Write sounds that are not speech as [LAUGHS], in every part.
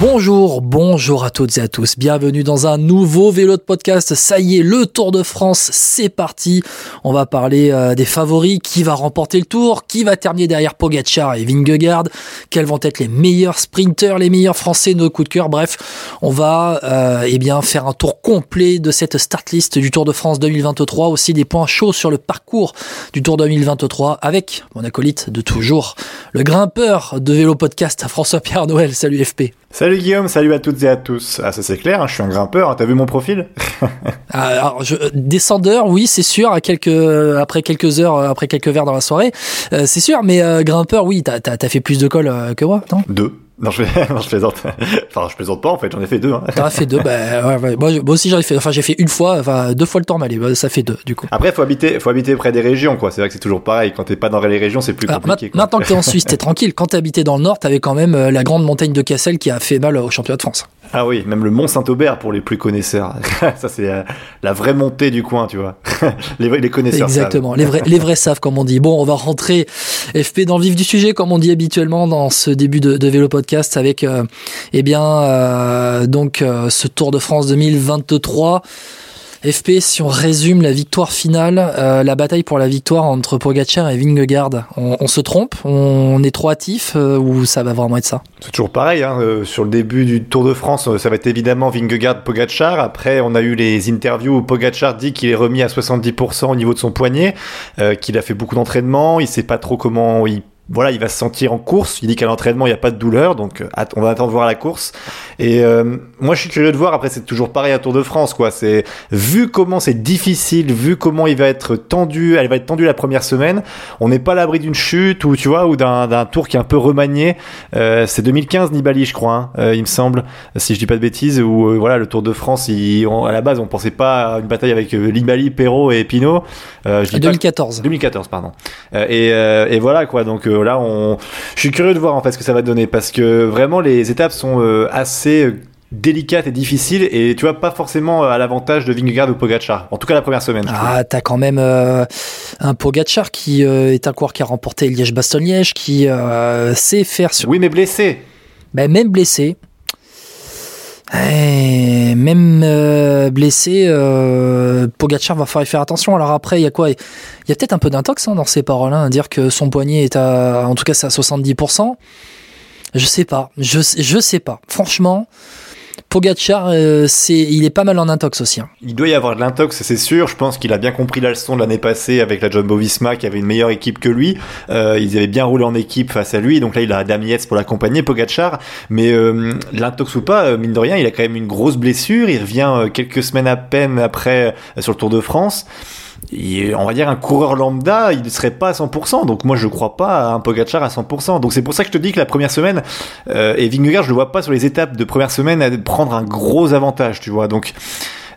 Bonjour, bonjour à toutes et à tous. Bienvenue dans un nouveau vélo de podcast. Ça y est, le Tour de France, c'est parti. On va parler euh, des favoris, qui va remporter le Tour, qui va terminer derrière Pogacar et Vingegaard, quels vont être les meilleurs sprinters, les meilleurs Français, nos coups de cœur. Bref, on va euh, eh bien faire un tour complet de cette start list du Tour de France 2023, aussi des points chauds sur le parcours du Tour 2023 avec mon acolyte de toujours, le grimpeur de vélo podcast François-Pierre Noël. Salut FP. Guillaume, salut à toutes et à tous. Ah ça c'est clair, hein, je suis un grimpeur, t'as vu mon profil [LAUGHS] Ah, Alors, je, descendeur, oui, c'est sûr. À quelques, après quelques heures, après quelques verres dans la soirée, euh, c'est sûr. Mais euh, grimpeur, oui, t'as as, fait plus de cols euh, que moi, non? Deux. Non je, [LAUGHS] non, je plaisante. enfin, je plaisante pas en fait, j'en ai fait deux. Hein. T'en as fait deux, bah, ouais, ouais. Moi, moi, aussi j'en ai fait. Enfin, j'ai fait une fois, enfin deux fois le temps mais bah, ça fait deux du coup. Après, faut habiter, faut habiter près des régions, quoi. C'est vrai que c'est toujours pareil. Quand t'es pas dans les régions, c'est plus Alors, compliqué. ma- maintenant que t'es en Suisse, t'es [LAUGHS] tranquille. Quand t'habitais dans le Nord, t'avais quand même euh, la grande montagne de Cassel qui a fait mal au championnat de France. Ah oui, même le Mont Saint-Aubert pour les plus connaisseurs. [LAUGHS] ça c'est euh, la vraie montée du coin, tu vois. les, vrais- les connaisseurs. savent. Exactement. Les vrais, les vrais savent, comme on dit. Bon, on va rentrer FP dans le vif du sujet, comme on dit habituellement dans ce début de, de vélo podcast avec, euh, eh bien, euh, donc euh, ce Tour de France 2023. FP, si on résume la victoire finale, la bataille pour la victoire entre Pogacar et Vingegaard, on, se trompe, on est trop hâtif ou ça va vraiment être ça? C'est toujours pareil, hein, sur le début du Tour de France, ça va être évidemment Vingegaard Pogacar. Après, on a eu les interviews où Pogacar dit qu'il est remis à 70% au niveau de son poignet, qu'il a fait beaucoup d'entraînement, il sait pas trop comment il voilà, il va se sentir en course. Il dit qu'à l'entraînement, il n'y a pas de douleur, donc euh, on va attendre de voir la course. Et euh, moi, je suis curieux de voir. Après, c'est toujours pareil à Tour de France, quoi. C'est vu comment c'est difficile, vu comment il va être tendu, elle va être tendue la première semaine. On n'est pas à l'abri d'une chute ou tu vois, ou d'un tour qui est un peu remanié. Euh, c'est 2015 Nibali, je crois, hein, euh, il me semble, si je dis pas de bêtises. Où euh, voilà, le Tour de France, il- on- à la base, on pensait pas à une bataille avec euh, Nibali, Perrault et Pinot. Euh, je dis pas- 2014. 2014, pardon. Euh, et, euh, et voilà quoi. Donc euh, là, on, je suis curieux de voir en fait ce que ça va donner parce que vraiment les étapes sont euh, assez euh, délicates et difficiles et tu vois pas forcément euh, à l'avantage de Vingegaard ou Pogacar. En tout cas la première semaine. Ah, t'as quand même euh, un Pogacar qui euh, est un coureur qui a remporté Liège-Bastogne-Liège, qui euh, sait faire sur Oui, mais blessé. Ben, même blessé. Eh, même euh, blessé, euh, Pogacar va falloir faire attention. Alors après, il y a quoi? Il y a peut-être un peu d'intox hein, dans ces paroles, hein, dire que son poignet est à, en tout cas, c'est à 70%. Je sais pas, je, je sais pas. Franchement, Pogacar, euh, il est pas mal en intox aussi. hein. Il doit y avoir de l'intox, c'est sûr. Je pense qu'il a bien compris la leçon de l'année passée avec la Jumbo Visma qui avait une meilleure équipe que lui. Euh, ils avaient bien roulé en équipe face à lui. Donc là, il a Yates pour l'accompagner, Pogacar. Mais euh, l'intox ou pas, euh, mine de rien, il a quand même une grosse blessure. Il revient quelques semaines à peine après sur le Tour de France. Et on va dire un coureur lambda, il ne serait pas à 100%. Donc moi, je crois pas à un Pogacar à 100%. Donc c'est pour ça que je te dis que la première semaine, euh, et Vingegaard, je le vois pas sur les étapes de première semaine à prendre un gros avantage, tu vois. Donc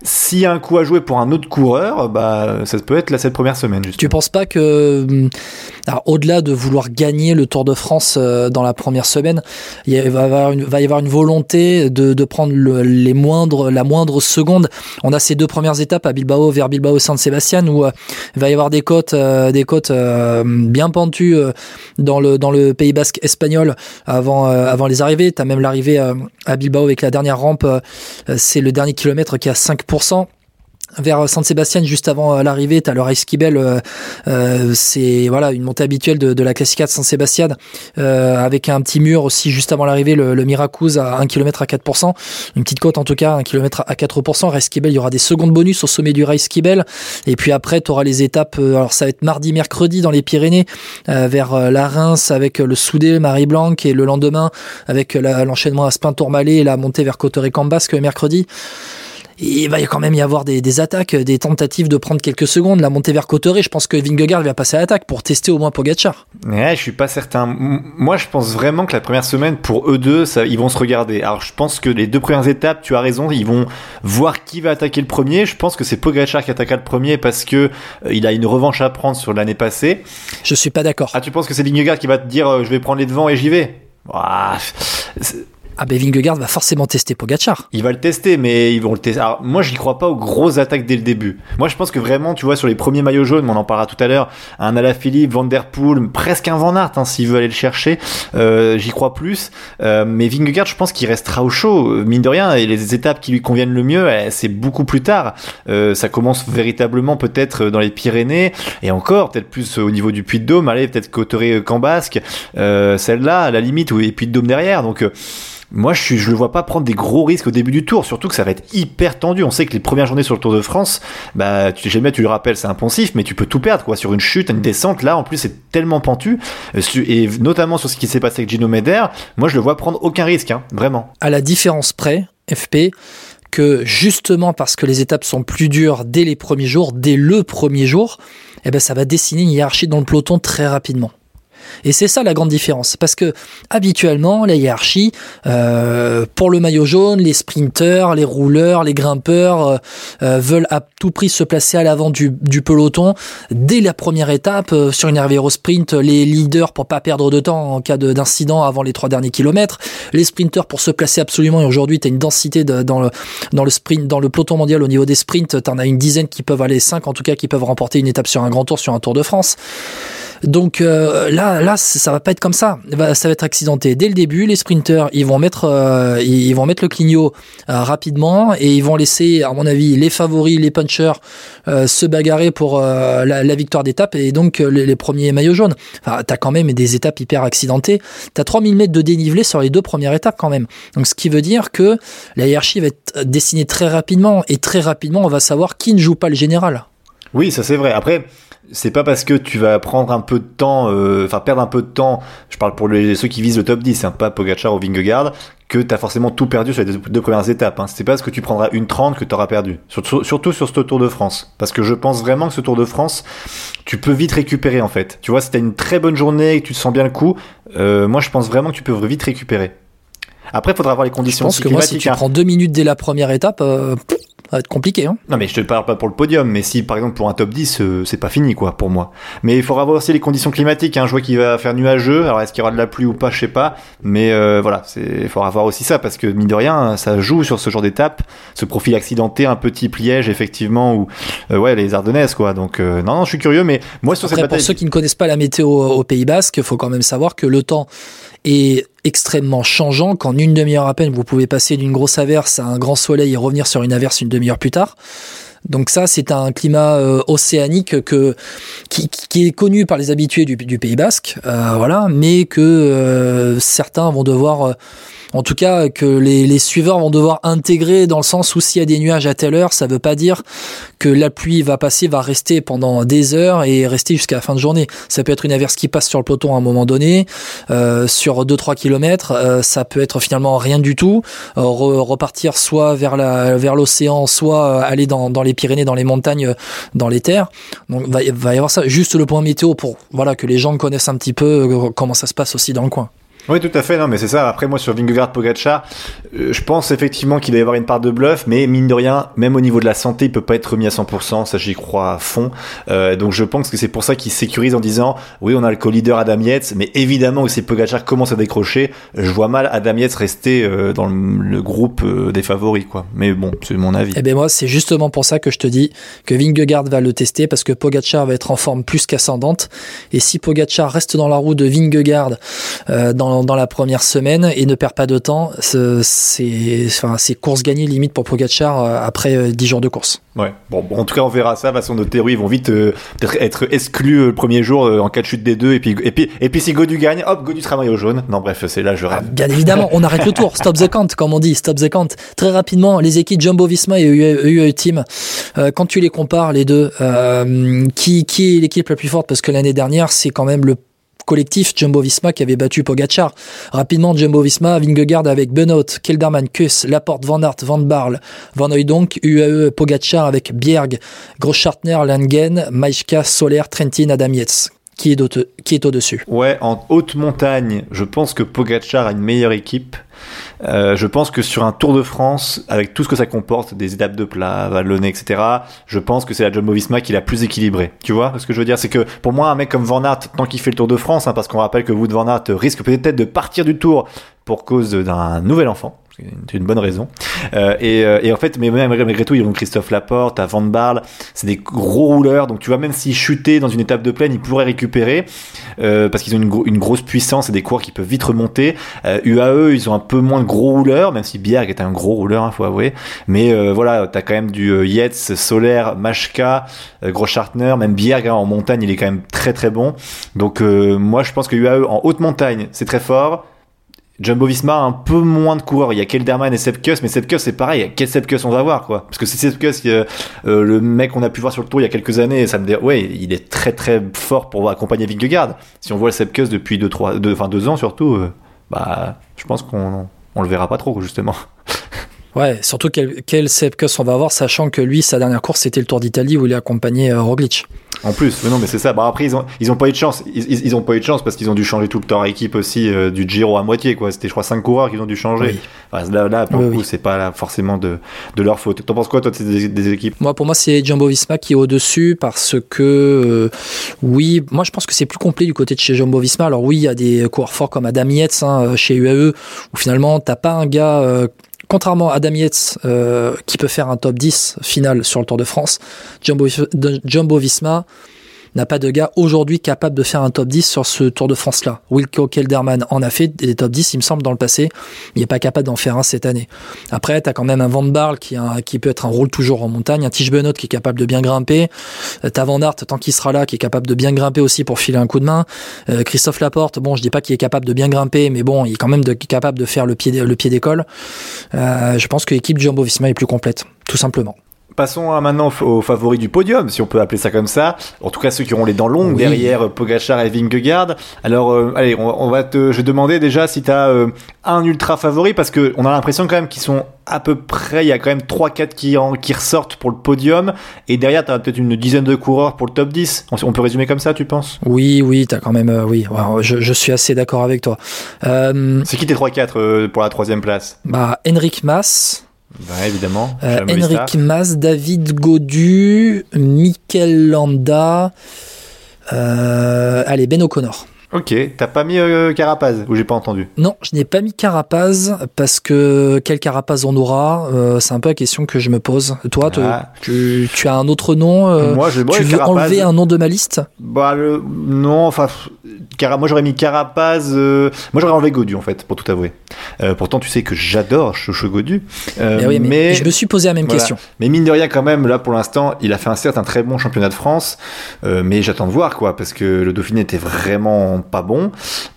s'il y a un coup à jouer pour un autre coureur, bah, ça peut être là, cette première semaine. Justement. Tu penses pas que, hmm, au-delà de vouloir gagner le Tour de France euh, dans la première semaine, il va y avoir une, volonté de, prendre les moindres, la moindre seconde. On a ces deux premières étapes à Bilbao, vers Bilbao, San Sébastien, où il va y avoir des côtes, euh, des bien pentues dans le Pays Basque espagnol avant les arrivées. T'as même l'arrivée à Bilbao avec la dernière rampe. c'est le dernier kilomètre qui a 5 vers Saint-Sébastien juste avant euh, l'arrivée, tu as le Race euh, euh, c'est voilà une montée habituelle de, la Classica de Saint-Sébastien euh, avec un petit mur aussi juste avant l'arrivée, le, le à 1 km à 4%, une petite côte en tout cas, 1 km à 4%, Race il y aura des secondes bonus au sommet du Race et puis après tu auras les étapes, euh, alors ça va être mardi, mercredi dans les Pyrénées, euh, vers la Reims avec le Soudé, Marie Blanc, et le lendemain avec l'enchaînement à Spin-Tourmalet et la montée vers Cotterêts-Cambasque mercredi. Il va quand même y avoir des, des attaques, des tentatives de prendre quelques secondes. La montée vers Cotteret, je pense que Vingegaard va passer à l'attaque pour tester au moins Pogacar. Ouais, je suis pas certain. Moi, je pense vraiment que la première semaine, pour eux deux, ça, ils vont se regarder. Alors, je pense que les deux premières étapes, tu as raison, ils vont voir qui va attaquer le premier. Je pense que c'est Pogacar qui attaquera le premier parce que euh, il a une revanche à prendre sur l'année passée. Je suis pas d'accord. Ah, tu penses que c'est Vingegaard qui va te dire euh, je vais prendre les devants et j'y vais? Ouah, Ah ben Vingegaard va forcément tester Pogachar. Il va le tester, mais ils vont le tester. Alors moi, j'y crois pas aux grosses attaques dès le début. Moi, je pense que vraiment, tu vois, sur les premiers maillots jaunes, on en parlera tout à l'heure, un Alaphilippe, Van Der Poel, presque un Van Aert, hein, s'il veut aller le chercher, euh, j'y crois plus. Euh, mais Vingegaard, je pense qu'il restera au chaud, mine de rien, et les étapes qui lui conviennent le mieux, eh, c'est beaucoup plus tard. Euh, ça commence véritablement peut-être dans les Pyrénées, et encore, peut-être plus au niveau du Puy de Dôme, allez, peut-être Cauterets Cambasque, euh, celle-là, à la limite, ou et Puy de Dôme derrière. Donc moi, je, je le vois pas prendre des gros risques au début du tour, surtout que ça va être hyper tendu. On sait que les premières journées sur le Tour de France, bah, tu jamais tu le rappelles, c'est impensif, mais tu peux tout perdre, quoi. Sur une chute, une descente, là, en plus, c'est tellement pentu, euh, et notamment sur ce qui s'est passé avec Gino Meder, moi, je le vois prendre aucun risque, hein, vraiment. À la différence près, FP, que justement parce que les étapes sont plus dures dès les premiers jours, dès le premier jour, eh ben, ça va dessiner une hiérarchie dans le peloton très rapidement. Et c'est ça la grande différence. Parce que habituellement, la hiérarchie, euh, pour le maillot jaune, les sprinteurs, les rouleurs, les grimpeurs euh, euh, veulent à tout prix se placer à l'avant du, peloton. Dès la première étape, sur une Hervéro Sprint, les leaders pour pas perdre de temps en cas d'incident avant les trois derniers kilomètres. Les sprinteurs pour se placer absolument. Et aujourd'hui, tu as une densité de, dans, le, dans le sprint, dans le peloton mondial au niveau des sprints. Tu en as une dizaine qui peuvent aller, cinq en tout cas, qui peuvent remporter une étape sur un grand tour, sur un Tour de France. Donc euh, là, ça va pas être comme ça. Ça va être accidenté dès le début. Les sprinters, ils vont mettre, euh, ils vont mettre le clignot euh, rapidement et ils vont laisser, à mon avis, les favoris, les punchers se bagarrer pour la, victoire d'étape et donc les, les, premiers maillots jaunes. Enfin, t'as quand même des étapes hyper accidentées. T'as 3000 mètres de dénivelé sur les deux premières étapes quand même. Donc ce qui veut dire que la hiérarchie va être dessinée très rapidement et très rapidement on va savoir qui ne joue pas le général. Oui, ça c'est vrai. Après, c'est pas parce que tu vas prendre un peu de temps, euh, enfin perdre un peu de temps, je parle pour les, ceux qui visent le top 10, hein, pas Pogachar ou Vingegaard, que tu as forcément tout perdu sur les deux, premières étapes. Hein. C'est pas parce que tu prendras une 30 que tu auras perdu. Surtout, surtout, sur ce Tour de France. Parce que je pense vraiment que ce Tour de France, tu peux vite récupérer en fait. Tu vois, si t'as une très bonne journée et que tu sens bien le coup, euh, moi je pense vraiment que tu peux vite récupérer. Après, il faudra voir les conditions je pense que moi, si tu hein. prends deux minutes dès la première étape, euh, va être compliqué. Hein. Non, mais je te parle pas pour le podium, mais si par exemple pour un top 10, euh, c'est pas fini quoi pour moi. Mais il faudra voir aussi les conditions climatiques. Hein. Je vois qu'il va faire nuageux. Alors est-ce qu'il y aura de la pluie ou pas, je sais pas. Mais euh, voilà, il faudra voir aussi ça parce que mine de rien, ça joue sur ce genre d'étape, ce profil accidenté, un petit pliège effectivement ou euh, ouais les Ardennaises quoi. Donc non, non, je suis curieux, mais moi sur Après, cette bataille... pour ceux qui ne connaissent pas la météo au Pays Basque, il faut quand même savoir que le temps est extrêmement changeant qu'en une demi-heure à peine vous pouvez passer d'une grosse averse à un grand soleil et revenir sur une averse une demi-heure plus tard. Donc ça, c'est un climat euh, océanique que qui, qui, est connu par les habitués du, du Pays Basque, euh, voilà, mais que euh, certains vont devoir en tout cas que les, les, suiveurs vont devoir intégrer dans le sens où s'il y a des nuages à telle heure, ça veut pas dire que la pluie va passer, va rester pendant des heures et rester jusqu'à la fin de journée. Ça peut être une averse qui passe sur le peloton à un moment donné, euh, sur 2-3 km, euh, ça peut être finalement rien du tout, euh, repartir soit vers la vers l'océan, soit euh, aller dans, dans les Pyrénées, dans les montagnes, dans les terres. Donc va, va y avoir ça. Juste le point météo pour voilà que les gens connaissent un petit peu comment ça se passe aussi dans le coin. Oui, tout à fait. Non, mais c'est ça. Après, moi, sur Vingegaard Pogacar, euh, je pense effectivement qu'il doit y avoir une part de bluff, mais mine de rien, même au niveau de la santé, il peut pas être remis à 100%. Ça, j'y crois à fond. Euh, donc, je pense que c'est pour ça qu'il sécurise en disant, oui, on a le co-leader Adam Yates, mais évidemment si Pogacar commence à décrocher, je vois mal Adam Yates rester euh, dans le, groupe euh, des favoris, quoi. Mais bon, c'est mon avis. Eh ben moi, c'est justement pour ça que je te dis que Vingegaard va le tester parce que Pogacar va être en forme plus qu'ascendante. Et si Pogacar reste dans la roue de Vingegaard dans dans, la première semaine et ne perd pas de temps. C'est enfin, course gagnée limite pour Pogacar euh, après 10 euh, jours de course. Ouais, bon, en tout cas, on verra ça. De façon, nos théories vont vite euh, être exclus le premier jour en cas de chute des deux. Et puis, et puis, et puis si Godu gagne, hop, Godu sera maillot jaune. Non, bref, c'est là, je rêve. bien évidemment, on arrête le tour. Stop the count, comme on dit. Stop the count. Très rapidement, les équipes Jumbo Visma et UAE Team, quand tu les compares, les deux, qui, qui est l'équipe la plus forte? Parce que l'année dernière, c'est quand même le collectif Jumbo-Visma qui avait battu Pogachar. Rapidement, Jumbo-Visma, Vingegaard avec Benoît, Kelderman, Kuss, Laporte, Van Aert, Van Barl, Van Hooydonk, UAE, Pogachar avec Bjerg, Groschartner, Langen, Maïchka, Soler, Trentin, Adam Qui est, au-dessus? Ouais, en haute montagne, je pense que Pogachar a une meilleure équipe. Euh, je pense que sur un Tour de France, avec tout ce que ça comporte, des étapes de plat, vallonné, etc., je pense que c'est la Jumbo-Visma qui est la plus équilibrée. Tu vois ce que je veux dire? C'est que pour moi, un mec comme Van Aert, tant qu'il fait le Tour de France, hein, parce qu'on rappelle que Wout Van Aert risque peut-être de partir du Tour pour cause d'un nouvel enfant, c'est une bonne raison. Euh, et, euh, et, en fait, mais même malgré tout, ils ont Christophe Laporte, à Van Barle, c'est des gros rouleurs. Donc tu vois, même s'ils chutaient dans une étape de plaine, ils pourraient récupérer euh, parce qu'ils ont une, grosse puissance et des coureurs qui peuvent vite remonter. Euh, UAE, ils ont un peu moins de gros rouleurs, même si Bierg est un gros rouleur, il hein, faut avouer. Mais voilà, t'as quand même du Yates, Solaire, Machka, Gros Schartner, même Bierg hein, en montagne, il est quand même très très bon. Donc moi, je pense que UAE en haute montagne, c'est très fort. Jumbo Visma un peu moins de coureurs. Il y a Kelderman et Sepkus, mais Sepkus c'est pareil. Quel Sepkus on va voir quoi Parce que c'est Sepkus, euh, le mec qu'on a pu voir sur le tour il y a quelques années, ça me dit ouais, il est très très fort pour accompagner Vingegaard. Si on voit le Sepkus depuis deux, enfin deux ans surtout, euh, bah je pense qu'on on le verra pas trop justement. [LAUGHS] Ouais, surtout quel, quel Sepkus on va avoir, sachant que lui, sa dernière course, c'était le Tour d'Italie où il a accompagné euh, Roglic. En plus, mais non, mais c'est ça. Bah après, ils ont, ils ont pas eu de chance. Ils, ils, ont pas eu de chance parce qu'ils ont dû changer tout le temps équipe aussi euh, du Giro à moitié, quoi. C'était, je crois, cinq coureurs qu'ils ont dû changer. Enfin, là, là, pour oui, le coup, oui. c'est pas là, forcément de, de leur faute. T'en penses quoi, toi, des, des équipes? Moi, pour moi, c'est Jumbo Visma qui est au-dessus parce que, euh, oui, moi, je pense que c'est plus complet du côté de chez Jumbo Visma. Alors, oui, il y a des coureurs forts comme Adam Yates hein, chez UAE où finalement, t'as pas un gars. Euh, contrairement à Adam Yates, euh, qui peut faire un top 10 final sur le Tour de France, Jumbo, Jumbo Visma n'a pas de gars aujourd'hui capable de faire un top 10 sur ce Tour de France-là. Wilco Kelderman en a fait des top 10, il me semble, dans le passé. Il n'est pas capable d'en faire un cette année. Après, tu quand même un Van Barle qui, qui peut être un rôle toujours en montagne, un Tige Benoît qui est capable de bien grimper, t'as Van Aert, tant qu'il sera là, qui est capable de bien grimper aussi pour filer un coup de main. Euh, Christophe Laporte, bon, je dis pas qu'il est capable de bien grimper, mais bon, il est quand même capable de faire le pied, le pied d'école. Euh, je pense que l'équipe Jumbo-Visma est plus complète, tout simplement. Passons maintenant aux favoris du podium, si on peut appeler ça comme ça. En tout cas, ceux qui auront les dents longues oui. derrière Pogachar et Vingegaard. Alors, euh, allez, on, on, va te, je vais demander déjà si tu as euh, un ultra favori, parce que on a l'impression quand même qu'ils sont à peu près, il y a quand même 3-4 qui, en, qui ressortent pour le podium, et derrière, tu as peut-être une dizaine de coureurs pour le top 10. On, on peut résumer comme ça, tu penses? Oui, oui, tu as quand même, euh, oui, je, je, suis assez d'accord avec toi. C'est qui tes 3-4 pour la troisième place? Bah, Henrik Mas. Bah, évidemment. Euh, Henrik Mas, David Godu, Mikel Landa, euh, allez, Ben O'Connor. Ok, t'as pas mis euh, Carapaz ou j'ai pas entendu? Non, je n'ai pas mis Carapaz parce que quel Carapaz on aura euh, C'est un peu la question que je me pose. Toi, ah. tu, tu, as un autre nom euh, Moi, je, Tu veux Carapaz, enlever un nom de ma liste? Bah le, non, enfin, Cara, moi j'aurais mis Carapaz. euh, moi j'aurais enlevé Godu en fait, pour tout avouer. Euh, pourtant, tu sais que j'adore Chouchou Godu. Eh oui, mais, mais je me suis posé la même voilà. question. Mais mine de rien, quand même, là pour l'instant, il a fait un certes un très bon championnat de France, mais j'attends de voir quoi, parce que le Dauphiné était vraiment pas bon.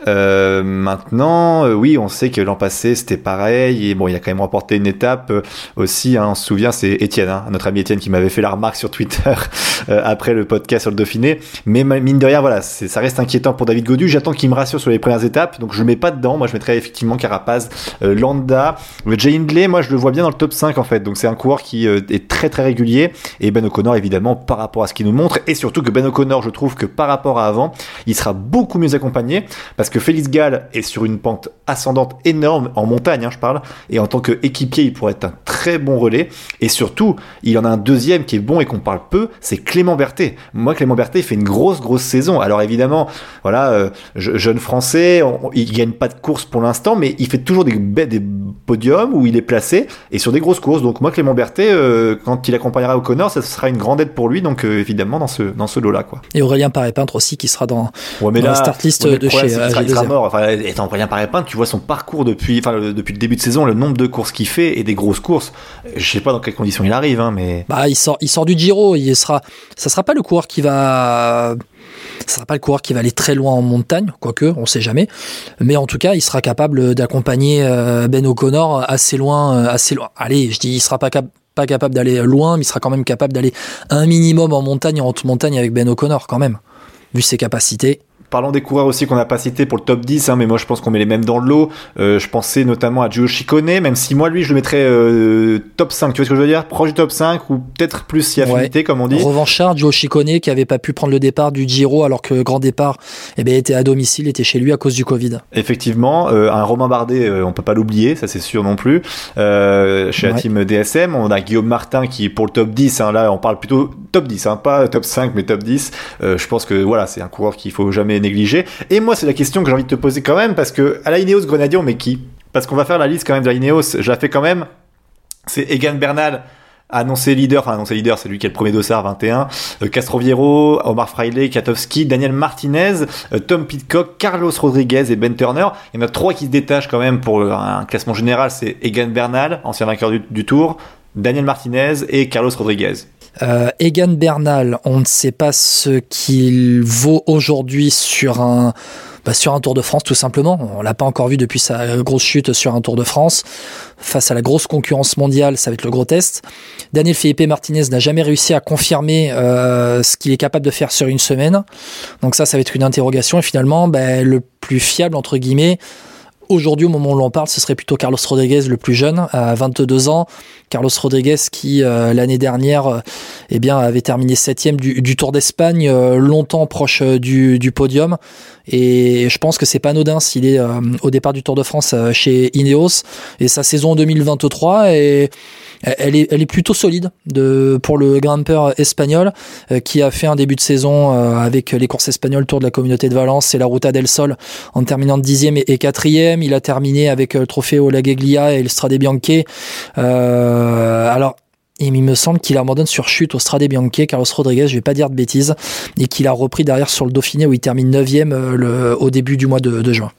Euh, maintenant, euh, oui, on sait que l'an passé c'était pareil, et bon, il a quand même remporté une étape euh, aussi. Hein, on se souvient, c'est Étienne, hein, notre ami Étienne, qui m'avait fait la remarque sur Twitter [LAUGHS] après le podcast sur le Dauphiné. Mais mine de rien, voilà, ça reste inquiétant pour David Godu. J'attends qu'il me rassure sur les premières étapes, donc je le mets pas dedans. Moi, je mettrais effectivement Carapaz, Landa, Jay Hindley. Moi, je le vois bien dans le top 5 en fait. Donc c'est un coureur qui est très très régulier et Ben O'Connor évidemment par rapport à ce qu'il nous montre et surtout que Ben O'Connor, je trouve que par rapport à avant, il sera beaucoup mieux accompagné parce que Félix Gall est sur une pente ascendante énorme en montagne, hein, je parle, et en tant qu'équipier, il pourrait être un très bon relais. Et surtout, il en a un deuxième qui est bon et qu'on parle peu, c'est Clément Berthet. Moi, Clément Berthet fait une grosse grosse saison. Alors évidemment, voilà, euh, jeune français, on, il gagne pas de course pour l'instant, mais il fait toujours des, des podiums où il est placé et sur des grosses courses. Donc moi, Clément Berthet, euh, quand il accompagnera O'Connor, ça sera une grande aide pour lui. Donc euh, évidemment dans ce dans ce lot-là, quoi. Et Aurélien Paré-Peintre aussi qui sera dans, ouais, mais dans là, la start ouais, de problème, chez il sera, il AG2R. sera mort. Enfin, étant Paré-Peintre, tu vois son parcours depuis, enfin, le, depuis le début de saison, le nombre de courses qu'il fait et des grosses courses. Je sais pas dans quelles conditions il arrive, hein, mais. Bah, il sort, il sort du Giro. Il sera, ça sera pas le coureur qui va, ça sera pas le coureur qui va aller très loin en montagne, quoique, on sait jamais. Mais en tout cas, il sera capable d'accompagner euh, Ben O'Connor assez loin, euh, assez loin. Allez, je dis, il sera pas capable pas capable d'aller loin, mais il sera quand même capable d'aller un minimum en montagne, en haute montagne avec Ben O'Connor quand même, vu ses capacités. Parlons des coureurs aussi qu'on n'a pas cités pour le top 10, hein, mais moi je pense qu'on met les mêmes dans le lot. Euh, je pensais notamment à Gio Chicone, même si moi lui je le mettrais euh, top 5, tu vois ce que je veux dire? Proche du top 5 ou peut-être plus si affinité comme on dit. Revanchard, Gio Chicone qui avait pas pu prendre le départ du Giro alors que grand départ eh bien, était à domicile, était chez lui à cause du Covid. Effectivement, euh, un Romain Bardet, on peut pas l'oublier, ça c'est sûr non plus. chez la team DSM, on a Guillaume Martin qui pour le top 10, hein, là on parle plutôt top 10, hein, pas top 5 mais top 10. je pense que voilà, c'est un coureur qu'il faut jamais Et moi, c'est la question que j'ai envie de te poser quand même, parce que à la Grenadier, on met qui? Parce qu'on va faire la liste quand même de la. Je la fais quand même. C'est Egan Bernal, annoncé leader, enfin annoncé leader, c'est lui qui est le premier dossard 21, euh, Castroviero, Omar Fraile, Katowski, Daniel Martinez, euh, Tom Pitcock, Carlos Rodriguez et Ben Turner. Il y en a trois qui se détachent quand même pour un classement général, c'est Egan Bernal, ancien vainqueur du Tour, Daniel Martinez et Carlos Rodriguez. Euh, Egan Bernal, on ne sait pas ce qu'il vaut aujourd'hui sur un bah, sur un Tour de France tout simplement. On l'a pas encore vu depuis sa grosse chute sur un Tour de France. Face à la grosse concurrence mondiale, ça va être le gros test. Daniel Felipe Martinez n'a jamais réussi à confirmer euh, ce qu'il est capable de faire sur une semaine. Donc ça, ça va être une interrogation. Et finalement, bah, le plus fiable entre guillemets, Aujourd'hui, au moment où l'on parle, ce serait plutôt Carlos Rodriguez, le plus jeune, à 22 ans. Carlos Rodriguez qui, euh, l'année dernière, euh, eh bien, avait terminé septième du, du Tour d'Espagne, euh, longtemps proche du, du, podium. Et je pense que c'est pas anodin s'il est au départ du Tour de France chez Ineos. Et sa saison 2023 est elle est, elle est plutôt solide de, pour le grimpeur espagnol euh, qui a fait un début de saison euh, avec les courses espagnoles Tour de la Communauté de Valence et la Ruta del Sol en terminant dixième et quatrième. Il a terminé avec euh, le trophée au Lageglia et le Strade Bianche. Euh, alors il me semble qu'il abandonne sur chute au Strade Bianche, Carlos Rodriguez, je vais pas dire de bêtises, et qu'il a repris derrière sur le Dauphiné où il termine 9 le, au début du mois de, de juin.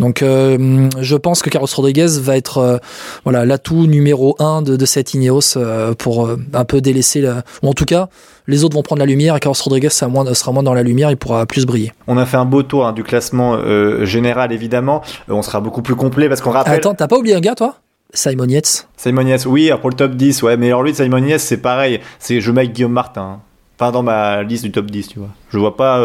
Donc euh, je pense que Carlos Rodriguez va être euh, voilà l'atout numéro un de, de cette Ineos euh, pour un peu délaisser la... ou en tout cas les autres vont prendre la lumière et Carlos Rodriguez sera moins, sera moins dans la lumière, il pourra plus briller. On a fait un beau tour hein, du classement général évidemment, on sera beaucoup plus complet parce qu'on rappelle... Attends, t'as pas oublié un gars toi? Simon Yates Simon Yates, oui, pour le top 10, ouais, mais alors lui, Simon Yates, c'est pareil, c'est je mets Guillaume Martin. Enfin, dans ma liste du top 10, tu vois. Je vois pas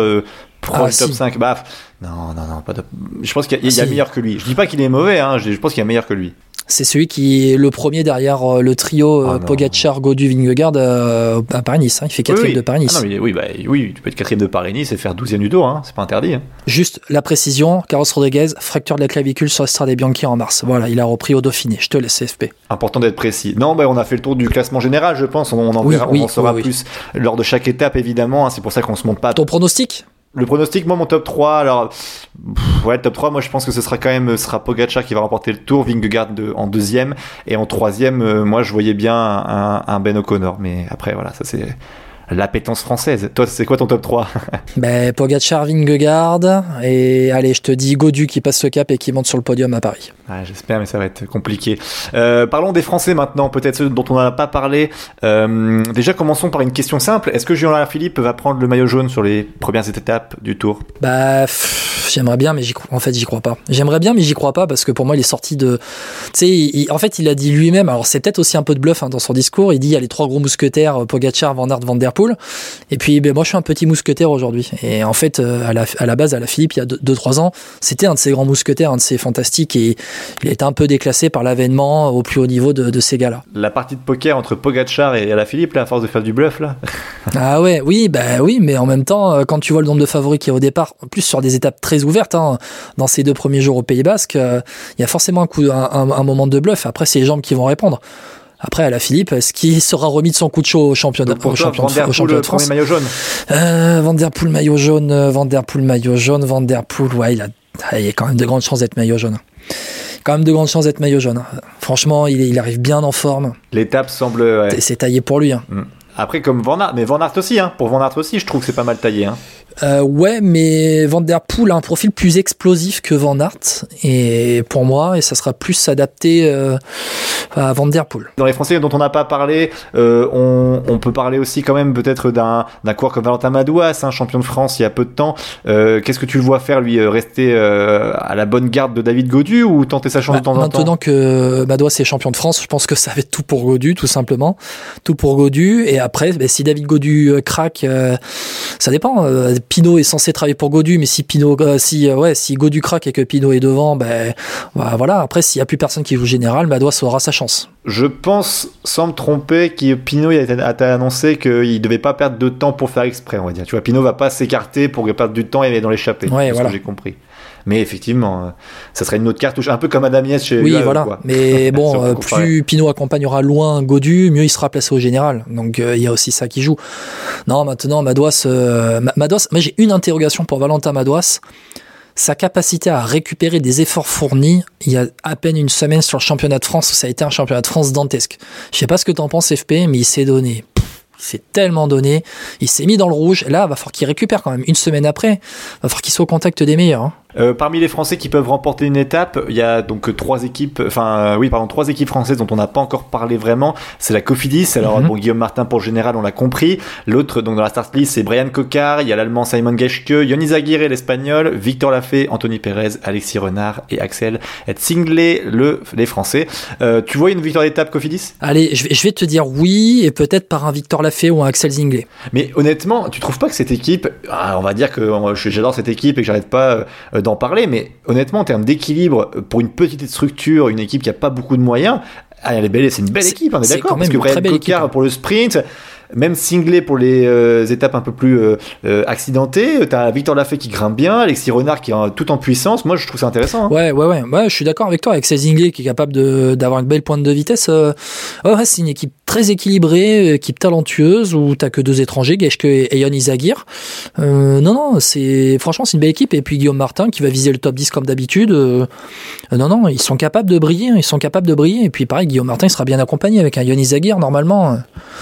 Pro ah, top 5. Bah, non, non, non, pas top. Je pense qu'il y, a, ah, meilleur que lui. Je dis pas qu'il est mauvais, hein, je, pense qu'il y a meilleur que lui. C'est celui qui est le premier derrière euh, le trio euh, ah, Pogacar, Godu, Vingegaard euh, à Paris-Nice. Hein. Il fait quatrième de Paris-Nice. Ah, oui, bah, oui, tu peux être quatrième de Paris-Nice et faire douzième du Tour, hein. c'est pas interdit. Hein. Juste la précision, Carlos Rodriguez, fracture de la clavicule sur Estrade Bianchi en mars. Voilà, il a repris au Dauphiné. Je te laisse FP. Important d'être précis. Non, bah, on a fait le tour du classement général, je pense. On, en, verra, on en saura plus lors de chaque étape, évidemment. C'est pour ça qu'on se monte pas. Ton pronostic? Le pronostic, moi, mon top 3, alors, ouais, top 3, moi, je pense que ce sera quand même, ce sera Pogacar qui va remporter le tour, Vingegaard en deuxième, et en troisième, euh, moi, je voyais bien un, un Ben O'Connor, mais après, voilà, ça c'est, l'appétence française. Toi, c'est quoi ton top 3 [LAUGHS] ben, Pogacar, Vingegaard, et allez, je te dis Godu qui passe le cap et qui monte sur le podium à Paris. J'espère, mais ça va être compliqué. Euh, parlons des Français maintenant, peut-être ceux dont on n'a pas parlé. Euh, déjà, commençons par une question simple. Est-ce que Julien Philippe va prendre le maillot jaune sur les premières étapes du Tour? Bah, j'aimerais bien, mais j'y crois. En fait, j'y crois pas. J'aimerais bien, mais j'y crois pas parce que pour moi, il est sorti de. Tu sais, en fait, il a dit lui-même. Alors, c'est peut-être aussi un peu de bluff hein, dans son discours. Il dit il y a les trois gros mousquetaires, Pogacar, Van Aert, Van Der Poel. Et puis, ben, moi, je suis un petit mousquetaire aujourd'hui. Et en fait, euh, à la, à la base, à la Philippe, il y a 2-3 ans, c'était un de ces grands mousquetaires, un de ces fantastiques. Et il a été un peu déclassé par l'avènement au plus haut niveau de, de ces gars-là. La partie de poker entre Pogacar et la Philippe, là, à force de faire du bluff, là. ah ouais, oui, bah oui, mais en même temps, euh, quand tu vois le nombre de favoris qui est au départ, en plus sur des étapes très ouvertes, hein, dans ces deux premiers jours au Pays Basque, euh, il y a forcément un, coup, un, un moment de bluff. Après, c'est les jambes qui vont répondre. Après, à la Philippe, est-ce qu'il sera remis de son coup de chaud au championnat, pour champion, de, championnat de France? maillot jaune. Euh, Van Der Poel maillot jaune, euh, Van Der Poel maillot jaune, Van Der Poel, ouais, il a, il y a quand même de grandes chances d'être maillot jaune. Quand même de grandes chances d'être maillot jaune. Franchement, il, il arrive bien en forme. L'étape semble. Ouais. C'est taillé pour lui. Hein. Mm. Après, comme Van Aert, mais Van Aert aussi, hein. Pour Van Aert aussi, je trouve que c'est pas mal taillé, hein. Euh, ouais, mais Van Der Poel a un profil plus explosif que Van Aert, et pour moi, et ça sera plus adapté euh, à Van Der Poel. Dans les Français dont on n'a pas parlé, euh, on, on, peut parler aussi quand même peut-être d'un coureur comme Valentin Madouas, un champion de France il y a peu de temps. Euh, qu'est-ce que tu le vois faire, lui, euh, rester euh, à la bonne garde de David Godu ou tenter sa chance bah, de temps en temps? Maintenant que Madouas est champion de France, je pense que ça va être tout pour Godu, tout simplement. Tout pour Godu, et après, bah, si David Godu craque, ça dépend Pinot est censé travailler pour Godu, mais si Pinot, si ouais, si Godu craque et que Pinot est devant, ben bah, voilà. Après, s'il y a plus personne qui joue général, Madois aura sa chance. Je pense, sans me tromper, que Pinot a, annoncé qu'il devait pas perdre de temps pour faire exprès, on va dire. Tu vois, Pinot va pas s'écarter pour perdre du temps et aller dans l'échappée. Ouais, voilà. j'ai compris. Mais effectivement, euh, ça serait une autre cartouche, un peu comme Adamiès chez Oui, voilà. Mais [LAUGHS] bon, euh, plus Pinot accompagnera loin Godu, mieux il sera placé au général. Donc euh, il y a aussi ça qui joue. Non, maintenant, Madouas, Madouas, mais j'ai une interrogation pour Valentin Madouas. Sa capacité à récupérer des efforts fournis, il y a à peine une semaine sur le championnat de France, ça a été un championnat de France dantesque. Je sais pas ce que t'en penses, FP, mais il s'est donné il s'est tellement donné, il s'est mis dans le rouge. Là, il va falloir qu'il récupère quand même une semaine après. Il va falloir qu'il soit au contact des meilleurs. Hein. Euh, parmi les Français qui peuvent remporter une étape, il y a donc trois équipes, enfin euh, oui pardon trois équipes françaises dont on n'a pas encore parlé vraiment. C'est la Cofidis. Alors mhm. bon Guillaume Martin pour général, on l'a compris. L'autre donc dans la start list c'est Brian Cocard. Il y a l'allemand Simon Geschke, Yonis Aguirre l'espagnol, Victor Lafay, Anthony Perez, Alexis Renard et Axel Singlé le les Français. Euh, tu vois une victoire d'étape Cofidis? Allez, je vais, je vais te dire oui et peut-être par un Victor Lafay ou un Axel Zinglé. Mais honnêtement, tu trouves pas que cette équipe, ah, on va dire que j'adore cette équipe et que j'arrête pas d'en parler, mais honnêtement, en termes d'équilibre, pour une petite structure, une équipe qui a pas beaucoup de moyens, ah, elle est belle, c'est une belle équipe, on est, d'accord. Parce que Brian Cocard hein. pour le sprint, même singlé pour les euh, étapes un peu plus euh, euh, accidentées. T'as Victor Lafay qui grimpe bien, Alexis Renard qui est tout en puissance. Moi, je trouve ça intéressant. Hein. Ouais, ouais, ouais, ouais. Je suis d'accord avec toi. Avec singlé qui est capable d'avoir une belle pointe de vitesse. ouais, c'est une équipe très équilibrée, équipe talentueuse où t'as que deux étrangers, Geschke et Yon Izagir. non, non, c'est franchement c'est une belle équipe. Et puis Guillaume Martin qui va viser le top 10 comme d'habitude. non, non, ils sont capables de briller. Ils sont capables de briller. Et puis pareil, Guillaume Martin il sera bien accompagné avec un Yon Izagir. Normalement,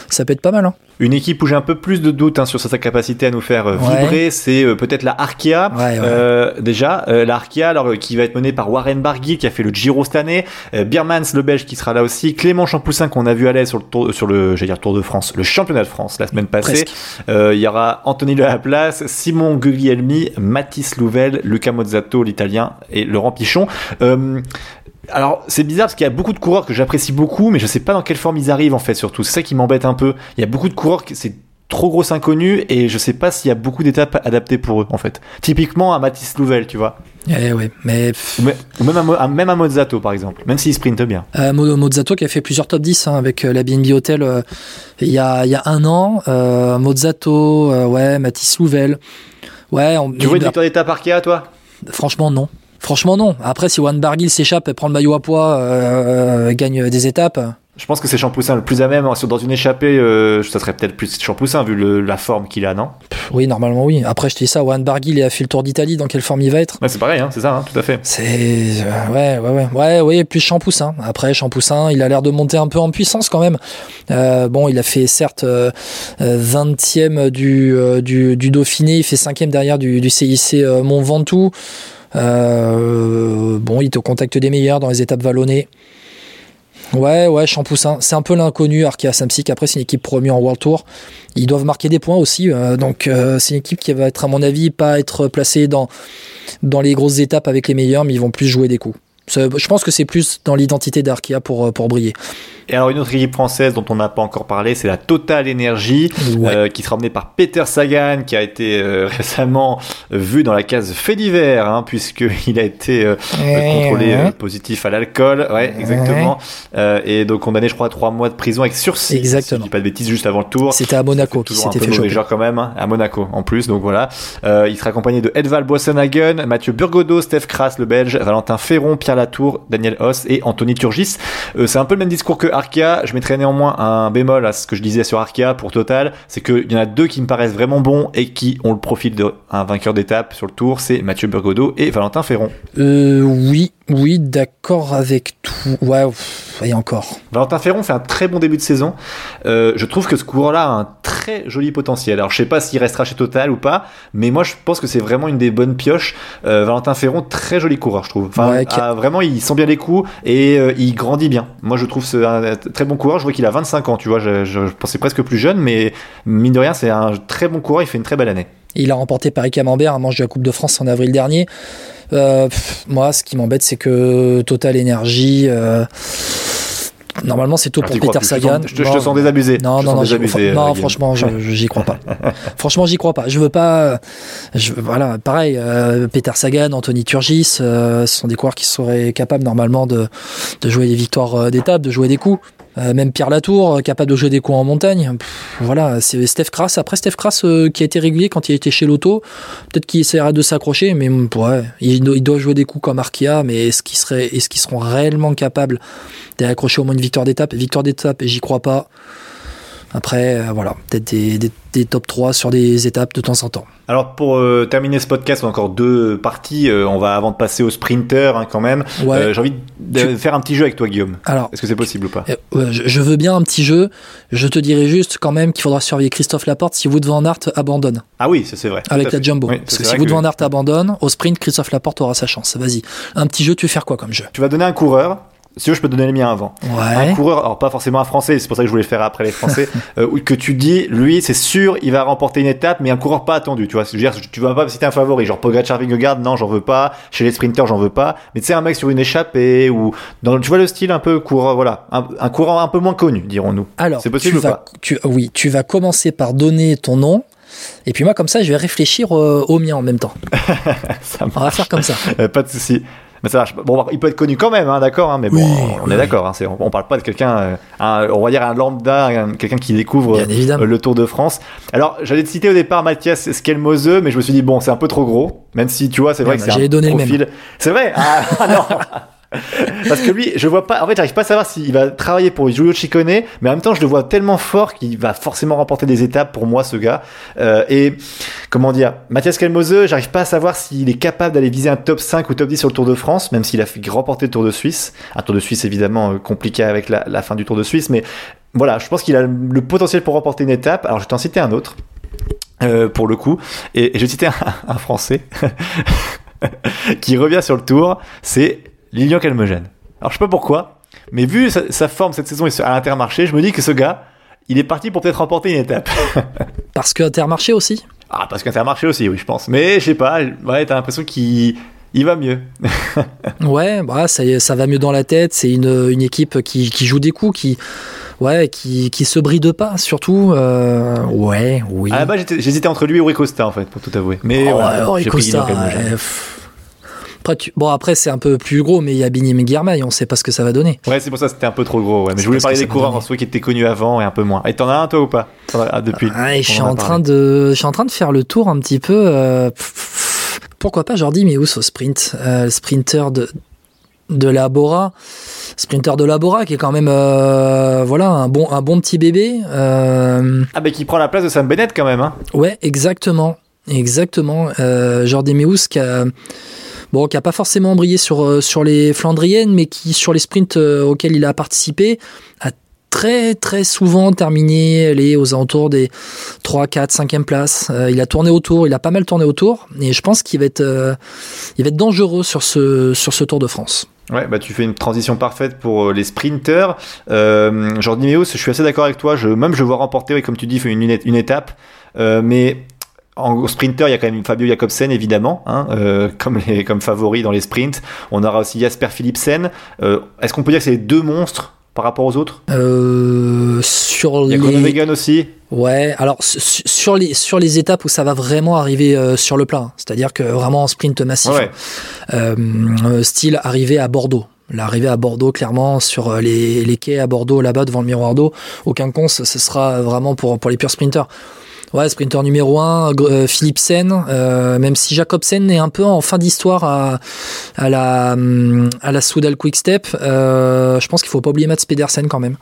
ça peut être pas mal. Hein. Une équipe où j'ai un peu plus de doutes hein, sur sa capacité à nous faire euh, vibrer, c'est euh, peut-être la Arkea. Euh, déjà, la Arkea, alors qui va être menée par Warren Barguil qui a fait le Giro cette année, Birmans le Belge qui sera là aussi, Clément Champoussin qu'on a vu à l'aise sur le tour, sur le, dire Tour de France, le championnat de France la semaine passée. Il y aura Anthony de la Place, Simon Guglielmi, Mathis Louvel, Luca Mozzato l'Italien et Laurent Pichon. Alors c'est bizarre parce qu'il y a beaucoup de coureurs que j'apprécie beaucoup, mais je sais pas dans quelle forme ils arrivent en fait surtout. C'est ça qui m'embête un peu. Il y a beaucoup de coureurs que c'est trop grosse inconnue et je sais pas s'il y a beaucoup d'étapes adaptées pour eux en fait. Typiquement à Mathis Louvel, tu vois. Eh ouais, mais... Ou même à, même à Mozzato par exemple, même s'il sprinte bien. Euh, Mozzato qui a fait plusieurs top 10 hein, avec euh, la BNB Hotel euh, il, y a, il y a un an. Euh, Mozzato, euh, ouais, Mathis Louvel. Ouais, on, tu vois une victoire d'étape Arkea toi? Franchement non. Franchement, non. Après, si Juan Barguil s'échappe et prend le maillot à poids, euh, gagne des étapes. Je pense que c'est Champoussin le plus à même. Dans une échappée, euh, ça serait peut-être plus Champoussin vu la forme qu'il a, non? Oui, normalement, oui. Après, je te dis ça, Juan Barguil a fait le tour d'Italie. Dans quelle forme il va être? Ouais, C'est pareil, hein, c'est ça, hein, tout à fait. C'est. Euh, ouais, ouais, ouais. Ouais, ouais, plus Champoussin. Après, Champoussin, il a l'air de monter un peu en puissance quand même. bon, il a fait certes 20e du, du, du, Dauphiné, il fait 5e derrière du, du CIC Mont Ventoux. Euh, bon, il te contacte des meilleurs dans les étapes vallonnées. Ouais, ouais, Champoussin. C'est un peu l'inconnu, Arkea Samsic. Après, c'est une équipe promue en World Tour. Ils doivent marquer des points aussi. Euh, donc, euh, c'est une équipe qui va être, à mon avis, pas être placée dans, dans les grosses étapes avec les meilleurs, mais ils vont plus jouer des coups. Je pense que c'est plus dans l'identité d'Arkea pour, pour briller. Et alors une autre équipe française dont on n'a pas encore parlé, c'est la Total Energy, euh, qui sera emmenée par Peter Sagan, qui a été euh, [LAUGHS] récemment vu dans la case fait divers, hein, puisqu'il [LAUGHS] a été euh, contrôlé positif à l'alcool, ouais, exactement, et donc condamné, je crois, à trois mois de prison avec sursis. Exactement. Si pas de bêtises, juste avant le tour. C'était à Monaco qui s'était fait choper. quand même, hein, à Monaco en plus, donc voilà. il sera accompagné de Edval Boissenhagen, Mathieu Burgodo, Steph Kras, le Belge, Valentin Ferron, Pierre Latour, Daniel Hoss et Anthony Turgis. c'est un peu le même discours que Arkea, je mettrais néanmoins un bémol à ce que je disais sur Arkea pour Total, c'est qu'il y en a deux qui me paraissent vraiment bons et qui ont le profil d'un vainqueur d'étape sur le tour, c'est Mathieu Burgodeau et Valentin Ferron. Euh, oui, oui, d'accord avec tout. Ouais, et encore. Valentin Ferron fait un très bon début de saison. Euh, je trouve que ce coureur-là a un très joli potentiel. Alors je sais pas s'il restera chez Total ou pas, mais moi je pense que c'est vraiment une des bonnes pioches. Euh, Valentin Ferron, très joli coureur, je trouve. Enfin, vraiment, il sent bien les coups et euh, il grandit bien. Moi je trouve c'est un très bon coureur. Je vois qu'il a 25 ans, tu vois. Je, je pensais presque plus jeune, mais mine de rien, c'est un très bon coureur. Il fait une très belle année. Il a remporté Paris Camembert un manche de la Coupe de France en avril dernier. moi, ce qui m'embête, c'est que Total Energy Normalement, c'est tout Ah, pour Peter plus. Je te Sagan. Je, te- sens désabusé. Non, Je non, non, désabusé, non, euh, franchement, j'y crois pas. [LAUGHS] franchement, j'y crois pas. Je veux pas. Je, voilà, pareil. euh, Peter Sagan, Anthony Turgis, euh, ce sont des coureurs qui seraient capables normalement de, de jouer des victoires euh, d'étape, de jouer des coups. Euh, même Pierre Latour, euh, capable de jouer des coups en montagne. Voilà, c'est Steph Kras. Après, Steph Kras, euh, qui a été régulier quand il était chez Lotto, peut-être qu'il essaiera de s'accrocher, mais mm, il, doit- jouer des coups comme Arkea, mais est-ce qu'ils est-ce qu'ils seront réellement capables d'aller accrocher au moins une victoire d'étape? Victoire d'étape, j'y crois pas. Après, euh, voilà, peut-être des, des- des top 3 sur des étapes de temps en temps. Alors pour euh, terminer ce podcast, on a encore deux parties. Euh, on va avant de passer au sprinter hein, quand même. Ouais. J'ai envie de Tu- faire un petit jeu avec toi, Guillaume. Alors, Est-ce que c'est possible ou pas? je, je veux bien un petit jeu. Je te dirais juste quand même qu'il faudra surveiller Christophe Laporte si Wout van Aert abandonne Ah oui, c'est vrai. Avec la fait. Jumbo. Oui, Parce que si Wout que van Aert abandonne, au sprint, Christophe Laporte aura sa chance. Vas-y. Un petit jeu, tu veux faire quoi comme jeu? Tu vas donner un coureur. Si tu veux, je peux te donner les miens avant. Ouais. Un coureur, alors pas forcément un français, c'est pour ça que je voulais le faire après les français, [LAUGHS] euh, que tu dis, lui, c'est sûr, il va remporter une étape, mais un coureur pas attendu, tu vois. Je veux dire, tu vas pas me citer un favori, genre Pogacar, Vingegaard, non, j'en veux pas. Chez les sprinters, j'en veux pas. Mais tu sais, un mec sur une échappée ou dans, tu vois le style un peu coureur, voilà, un, un coureur un peu moins connu, dirons-nous. Alors, C'est possible tu ou vas, pas tu, oui, tu vas commencer par donner ton nom. Et puis moi, comme ça, je vais réfléchir euh, au mien en même temps. [LAUGHS] Ça On va faire comme ça. Euh, pas de souci. Mais ça marche. Bon, il peut être connu quand même, hein, d'accord. hein, mais bon, Oui, on oui. est d'accord. Hein, on, on parle pas de quelqu'un, euh, on va dire un lambda, un- quelqu'un qui découvre euh, le Tour de France. Alors, j'allais te citer au départ Mathias Skelmose, mais je me suis dit bon, c'est un peu trop gros. Même si tu vois, c'est vrai que c'est un profil. C'est vrai? Ah [LAUGHS] non. [LAUGHS] Parce que lui, je vois pas. En fait, j'arrive pas à savoir s'il va travailler pour Giulio Ciccone, mais en même temps, je le vois tellement fort qu'il va forcément remporter des étapes pour moi, ce gars. Euh, et comment dire, Mathias Kelmose, j'arrive pas à savoir s'il est capable d'aller viser un top 5 ou top 10 sur le Tour de France, même s'il a fait remporter le Tour de Suisse. Un Tour de Suisse évidemment euh, compliqué avec la, la fin du Tour de Suisse, mais voilà, je pense qu'il a le potentiel pour remporter une étape. Alors, je vais t'en citer un autre. euh, pour le coup, et, et je vais citer un, un Français [LAUGHS] qui revient sur le tour, c'est Lilian Calmogène. Alors je sais pas pourquoi, mais vu sa, sa forme cette saison à l'Intermarché, je me dis que ce gars, il est parti pour peut-être remporter une étape. [LAUGHS] Parce que Intermarché aussi? Ah, parce qu'Intermarché aussi, oui, je pense. Mais je sais pas, ouais, t'as l'impression qu'il il va mieux. [LAUGHS] Ouais, bah, ça, ça va mieux dans la tête. C'est une, une équipe qui, qui joue des coups, qui, ouais, qui, qui se bride pas, surtout. euh, ouais, oui. Base, j'étais- j'hésitais entre lui et Rui Costa, en fait, pour tout avouer. Mais Oh, ouais, Rui Costa, Lilian Calmogène. ouais, pff. Après, tu- Bon, après, c'est un peu plus gros, mais il y a Bini Guermail, on sait pas ce que ça va donner. Ouais, c'est pour ça que c'était un peu trop gros. Ouais. Mais je voulais parler des coureurs en soi qui étaient connus avant et un peu moins. Et t'en as un toi ou pas? As- ah, depuis Ouais, je suis en train de, je suis en train de faire le tour un petit peu. euh, pourquoi pas Jordi Meus au sprint, euh, le sprinter de de la Bora, sprinter de la Bora qui est quand même, euh, voilà, un bon un bon petit bébé. euh, Ah, bah qui prend la place de Sam Bennett quand même. Hein. Ouais, exactement. Exactement. Euh, Jordi Meus qui a, bon, qui a pas forcément brillé sur, euh, sur les Flandriennes, mais qui, sur les sprints euh, auxquels il a participé, a très très souvent terminé les, aux alentours des 3, 4, 5e places. Euh, il a tourné autour, il a pas mal tourné autour, et je pense qu'il va être, il va être dangereux sur ce, sur ce Tour de France. Ouais, bah tu fais une transition parfaite pour les sprinters. Euh, Jordi Meus, je suis assez d'accord avec toi. Même je vois remporter, oui, comme tu dis, une, une, une étape. Mais en sprinter, il y a quand même Fabio Jacobsen, évidemment, hein, euh, [LAUGHS] comme, les, comme favori dans les sprints. On aura aussi Jasper Philipsen. Euh, Est-ce qu'on peut dire que c'est les deux monstres par rapport aux autres? Euh, sur Il y a les... Aussi. Ouais, alors su- sur les sur les étapes où ça va vraiment arriver euh, sur le plat, c'est-à-dire que vraiment en sprint massif, Ouais. euh, style arrivé à Bordeaux. L'arrivée à Bordeaux, clairement, sur les, les quais à Bordeaux, là-bas, devant le miroir d'eau, aucun con, ce ce sera vraiment pour, pour les purs sprinters. Ouais, sprinter numéro 1, Philipsen, euh, même si Jacobsen est un peu en fin d'histoire à, la, hum, à la Soudal Quick Step, euh, je pense qu'il faut pas oublier Mats Pedersen quand même.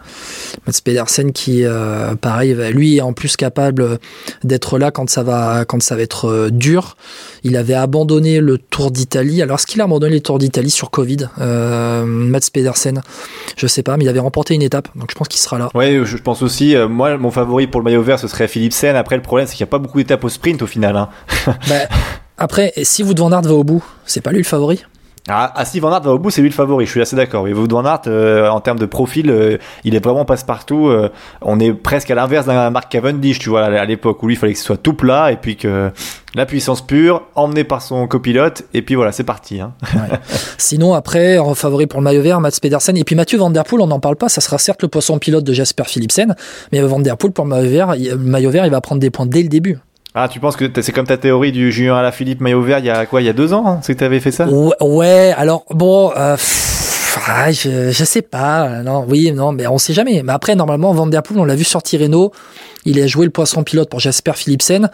Mats Pedersen qui, euh, pareil, lui est en plus capable d'être là quand ça va, quand ça va être euh, dur. Il avait abandonné le Tour d'Italie. Alors, est-ce qu'il a abandonné le Tour d'Italie sur Covid euh, Mats Pedersen, je sais pas, mais il avait remporté une étape, donc je pense qu'il sera là. Ouais, je pense aussi. euh, moi, mon favori pour le maillot vert, ce serait Philipsen. Après, le problème, c'est qu'il n'y a pas beaucoup d'étapes au sprint au final. Hein. Bah, [LAUGHS] après, si vous van Aert va au bout, c'est pas lui le favori? Ah, ah, si Van Aert va au bout, c'est lui le favori, je suis assez d'accord. Mais Van Aert, euh, en termes de profil, euh, il est vraiment passe-partout. Euh, on est presque à l'inverse d'un Mark Cavendish, tu vois, à l'époque où lui, il fallait que ce soit tout plat et puis que la puissance pure, emmenée par son copilote, et puis voilà, c'est parti. Hein. Ouais. Sinon, après, en favori pour le maillot vert, Mats Pedersen, et puis Mathieu Van Der Poel, on n'en parle pas, ça sera certes le poisson pilote de Jasper Philipsen, mais Van Der Poel pour le le maillot vert, il va prendre des points dès le début. Ah, tu penses que c'est comme ta théorie du Julien Alaphilippe maillot vert il y a quoi Il y a deux ans hein, C'est que tu avais fait ça? Ouais, ouais, alors bon, euh, pff, ah, je, je sais pas. Non, oui, non, mais on sait jamais. Mais après, normalement, Van Der Poel, on l'a vu sur Tirreno, il a joué le poisson pilote pour Jasper Philipsen.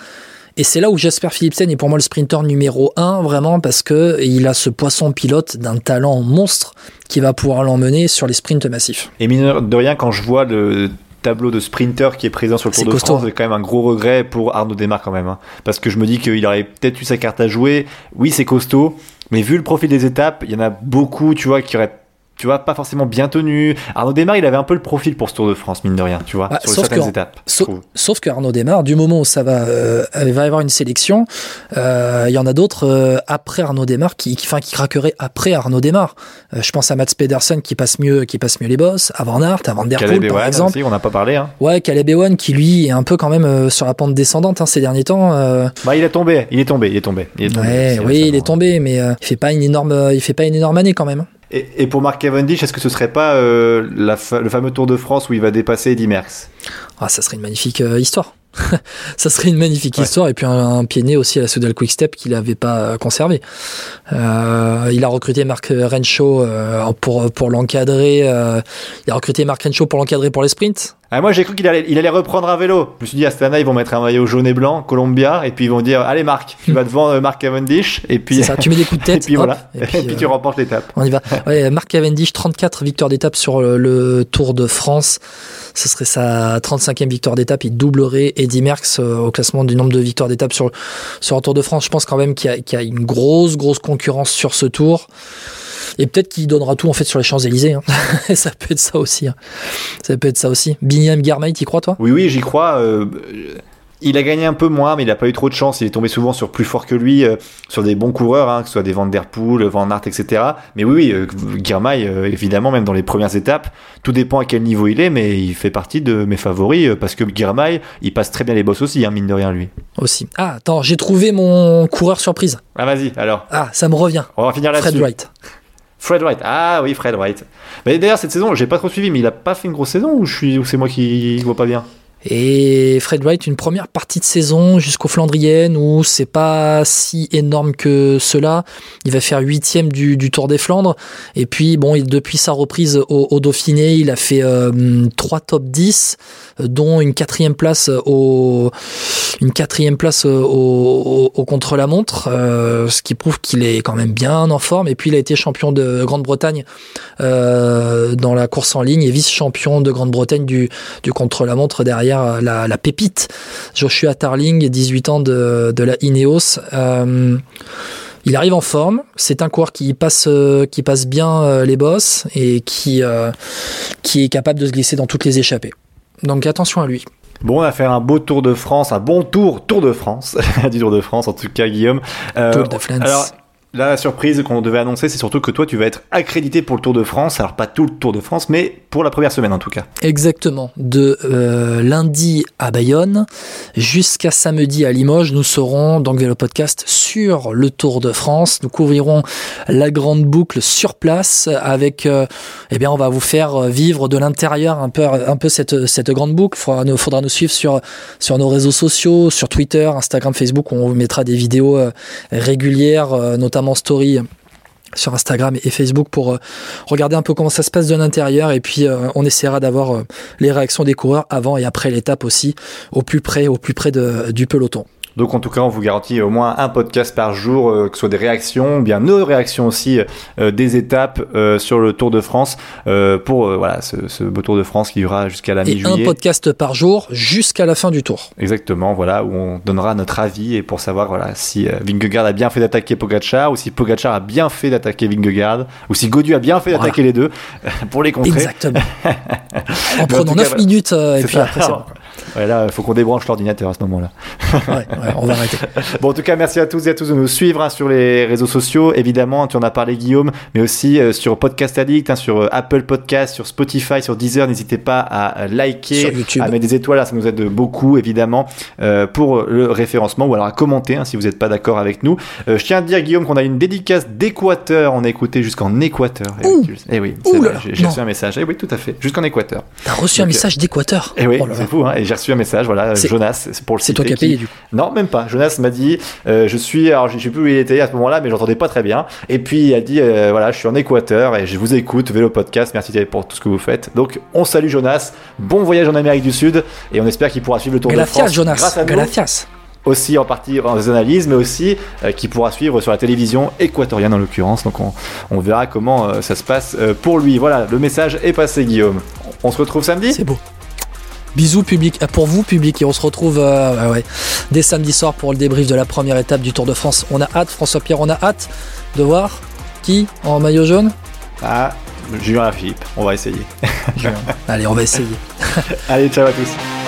Et c'est là où Jasper Philipsen est pour moi le sprinter numéro un, vraiment, parce que il a ce poisson pilote d'un talent monstre qui va pouvoir l'emmener sur les sprints massifs. Et mine de rien, quand je vois le tableau de sprinter qui est présent sur le Tour de costaud. France, c'est quand même un gros regret pour Arnaud Desmar quand même. hein. Parce que je me dis qu'il aurait peut-être eu sa carte à jouer. Oui, c'est costaud, mais vu le profil des étapes, il y en a beaucoup, tu vois, qui auraient tu vois, pas forcément bien tenu. Arnaud Desmar, il avait un peu le profil pour ce Tour de France, mine de rien, tu vois, Bah, sur sauf certaines que- étapes. Sauf, que Arnaud démarre, du moment où ça va, euh, il va y avoir une sélection, euh, il y en a d'autres euh, après Arnaud démarre qui, qui, enfin, qui craqueraient après Arnaud démarre. Euh, je pense à Mats Pedersen qui passe mieux, qui passe mieux les bosses, à Van Aert, à Van Der Caleb Poel par Ewan exemple. aussi, on n'a pas parlé. Hein. Ouais, Caleb Ewan qui lui est un peu quand même sur la pente descendante hein, ces derniers temps. Bah, il est tombé, il est tombé, il est tombé. Il est tombé ouais, oui, il est tombé, mais il fait pas une énorme, il fait pas une énorme année quand même. Et, et pour Mark Cavendish, est-ce que ce serait pas euh, la fa- le fameux Tour de France où il va dépasser Eddy Merckx? Ah, ça serait une magnifique euh, histoire. [LAUGHS] ça serait une magnifique Ouais. histoire et puis un, un pied né aussi à la Soudal Quick Step qu'il n'avait pas euh, conservé. Euh, il a recruté Marc Renshaw euh, pour pour l'encadrer. euh, il a recruté Marc Renshaw pour l'encadrer pour les sprints. Ah, moi j'ai cru qu'il allait, il allait reprendre un vélo. Je me suis dit, Astana, ils vont mettre un maillot jaune et blanc, Columbia, et puis ils vont dire, allez Marc, tu vas devant euh, Mark Cavendish, et puis, ça. Tu mets des coups de [LAUGHS] et tête. puis hop, voilà, et et puis, puis, euh, tu remportes l'étape. On y va. Ouais, Marc Cavendish, 34 victoires d'étape sur le, le Tour de France. Ce serait sa 35e victoire d'étape. Il doublerait Eddy Merckx euh, au classement du nombre de victoires d'étape sur, sur le Tour de France. Je pense quand même qu'il y, y a une grosse, grosse concurrence sur ce tour. Et peut-être qu'il donnera tout en fait sur les Champs-Élysées. hein. [LAUGHS] ça peut être ça aussi. hein. Ça peut être ça aussi. Binyam Garmay, t'y crois toi? Oui, oui, j'y crois. euh, il a gagné un peu moins, mais il n'a pas eu trop de chance. Il est tombé souvent sur plus fort que lui, euh, sur des bons coureurs, hein, que ce soit des Van Der Poel, Van Aert, etc. Mais oui, oui, euh, Girmay, euh, évidemment, même dans les premières étapes, tout dépend à quel niveau il est, mais il fait partie de mes favoris, parce que Girmay, il passe très bien les bosses aussi, hein, mine de rien, lui. Aussi. Ah, attends, j'ai trouvé mon coureur surprise. Ah, vas-y, alors, Ah, ça me revient. on va finir Fred là-dessus. Wright. Fred Wright. Ah oui, Fred Wright. Mais d'ailleurs, cette saison, j'ai pas trop suivi, mais il a pas fait une grosse saison ou ou c'est moi qui vois pas bien? Et Fred Wright, une première partie de saison jusqu'au Flandrienne où c'est pas si énorme que cela. Il va faire huitième du, Tour des Flandres. Et puis, bon, depuis sa reprise au, au Dauphiné, il a fait euh, trois top 10, euh, dont une quatrième place au, contre-la-montre, euh, ce qui prouve qu'il est quand même bien en forme. Et puis, il a été champion de Grande-Bretagne dans la course en ligne et vice-champion de Grande-Bretagne du, du contre-la-montre derrière euh, la, la pépite Joshua Tarling, 18 ans de, de la Ineos. Euh, il arrive en forme. C'est un coureur qui passe, euh, qui passe bien les bosses et qui, euh, qui est capable de se glisser dans toutes les échappées. Donc attention à lui. Bon, on a fait un beau Tour de France, un bon tour, Tour de France, [LAUGHS] du Tour de France en tout cas, Guillaume. Euh, Tour de France. Alors, la surprise qu'on devait annoncer, c'est surtout que toi, tu vas être accrédité pour le Tour de France. Alors, pas tout le Tour de France, mais pour la première semaine en tout cas. Exactement. De euh, lundi à Bayonne jusqu'à samedi à Limoges, nous serons donc Vélo Podcast sur le Tour de France. Nous couvrirons la grande boucle sur place avec, euh, eh bien, on va vous faire vivre de l'intérieur un peu, un peu cette, cette grande boucle. Nous, faudra nous suivre sur, sur nos réseaux sociaux, sur Twitter, Instagram, Facebook. où On vous mettra des vidéos euh, régulières, euh, notamment story sur Instagram et Facebook pour euh, regarder un peu comment ça se passe de l'intérieur et puis euh, on essaiera d'avoir euh, les réactions des coureurs avant et après l'étape aussi au plus près au plus près du peloton. Donc, en tout cas, on vous garantit au moins un podcast par jour, euh, que ce soit des réactions, ou bien nos réactions aussi euh, des étapes euh, sur le Tour de France, euh, pour euh, voilà ce, ce beau Tour de France qui durera jusqu'à la Et un mi-juillet. podcast par jour jusqu'à la fin du tour. Exactement, voilà, où on donnera notre avis et pour savoir voilà si euh, Vingegaard a bien fait d'attaquer Pogacar ou si Pogacar a bien fait d'attaquer Vingegaard ou si Godu a bien fait Voilà. d'attaquer les deux [LAUGHS] pour les contrer. Exactement. [LAUGHS] en prenant cas, 9 voilà. minutes euh, et puis après c'est [LAUGHS] bon. Ouais, là, il faut qu'on débranche l'ordinateur à ce moment-là. ouais, ouais, on va arrêter. Bon, en tout cas, merci à tous et à tous de nous suivre hein, sur les réseaux sociaux. Évidemment, tu en as parlé, Guillaume, mais aussi euh, sur Podcast Addict, hein, sur euh, Apple Podcast, sur Spotify, sur Deezer. N'hésitez pas à liker, à mettre des étoiles. Là, ça nous aide beaucoup, évidemment, euh, pour le référencement ou alors à commenter hein, si vous n'êtes pas d'accord avec nous. Euh, je tiens à dire, Guillaume, qu'on a une dédicace d'Équateur. On a écouté jusqu'en Équateur. Eh oui, j'ai reçu un message. Eh oui, tout à fait, jusqu'en Équateur. T'as reçu un message d'Équateur Eh oui, oh c'est fou. Hein, et j'ai reçu un message, voilà, Jonas, c'est pour le C'est toi qui as payé, du coup Non, même pas. Jonas m'a dit, euh, je suis, alors je sais plus où il était à ce moment-là, mais j'entendais pas très bien. Et puis il a dit, euh, voilà, je suis en Équateur et je vous écoute, Vélo Podcast, merci pour tout ce que vous faites. Donc on salue Jonas, bon voyage en Amérique du Sud et on espère qu'il pourra suivre le Tour de France Jonas. grâce à aussi en partie en analyses, mais aussi euh, qui pourra suivre sur la télévision équatorienne en l'occurrence. Donc on, on, verra comment euh, ça se passe euh, pour lui. Voilà, le message est passé, Guillaume. On se retrouve samedi? C'est beau. Bisous public, pour vous public, et on se retrouve ouais, dès samedi soir pour le débrief de la première étape du Tour de France. On a hâte, François Pierre, on a hâte de voir qui en maillot jaune? Ah, Julien Philippe, on va essayer. Allez, on va essayer. [LAUGHS] Allez, ciao à tous.